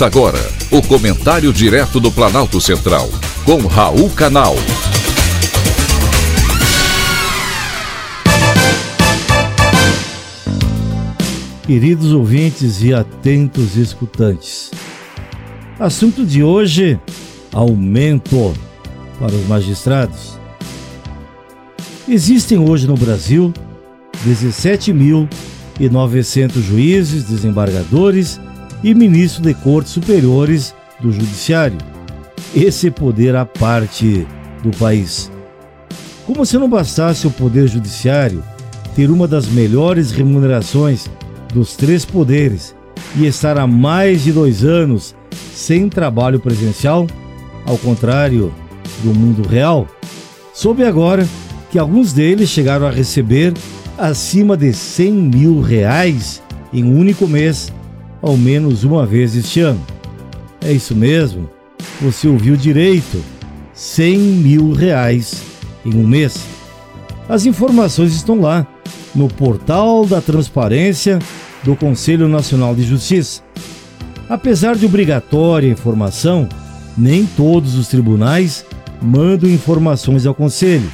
Agora o comentário direto do Planalto Central, com Raul Canal. Queridos ouvintes e atentos escutantes, assunto de hoje: aumento para os magistrados. Existem hoje no Brasil 17.900 juízes, desembargadores e ministros de cortes superiores do Judiciário. Esse poder à parte do país. Como se não bastasse o Poder Judiciário ter uma das melhores remunerações dos três poderes e estar há mais de dois anos sem trabalho presencial, ao contrário do mundo real, soube agora que alguns deles chegaram a receber acima de 100 mil reais em um único mês, ao menos uma vez este ano. É isso mesmo, você ouviu direito: 100 mil reais em um mês. As informações estão lá, no portal da transparência do Conselho Nacional de Justiça. Apesar de obrigatória informação, nem todos os tribunais mandam informações ao Conselho.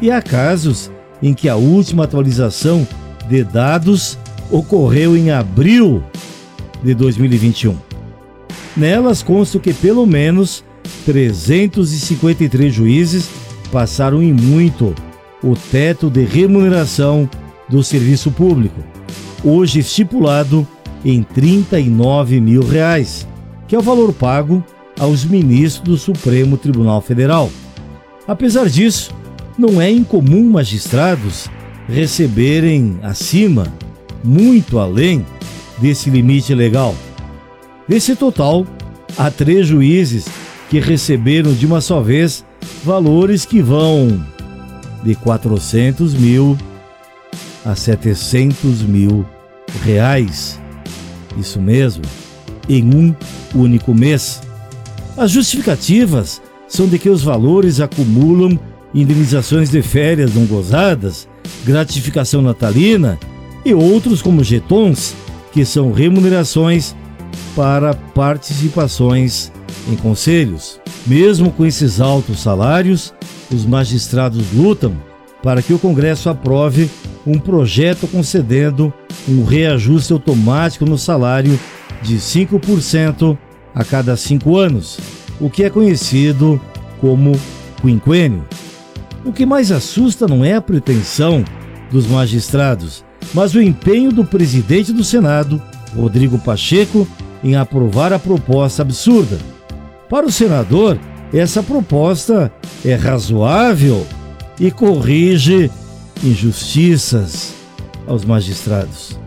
E há casos em que a última atualização de dados ocorreu em abril de 2021. Nelas consta que pelo menos 353 juízes passaram em muito o teto de remuneração do serviço público, hoje estipulado em 39 mil reais, que é o valor pago aos ministros do Supremo Tribunal Federal. Apesar disso, não é incomum magistrados receberem acima, muito além desse limite legal. Desse total, há três juízes que receberam de uma só vez valores que vão de 400 mil a 700 mil reais. Isso mesmo, em um único mês. As justificativas são de que os valores acumulam indenizações de férias não gozadas, gratificação natalina e outros como jetons, que são remunerações para participações em conselhos. Mesmo com esses altos salários, os magistrados lutam para que o Congresso aprove um projeto concedendo um reajuste automático no salário de 5% a cada cinco anos, o que é conhecido como quinquênio. O que mais assusta não é a pretensão dos magistrados, mas o empenho do presidente do Senado, Rodrigo Pacheco, em aprovar a proposta absurda. Para o senador, essa proposta é razoável e corrige injustiças aos magistrados.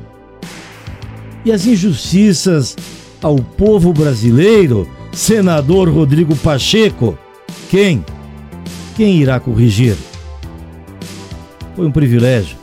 E as injustiças ao povo brasileiro, senador Rodrigo Pacheco, quem? Quem irá corrigir? Foi um privilégio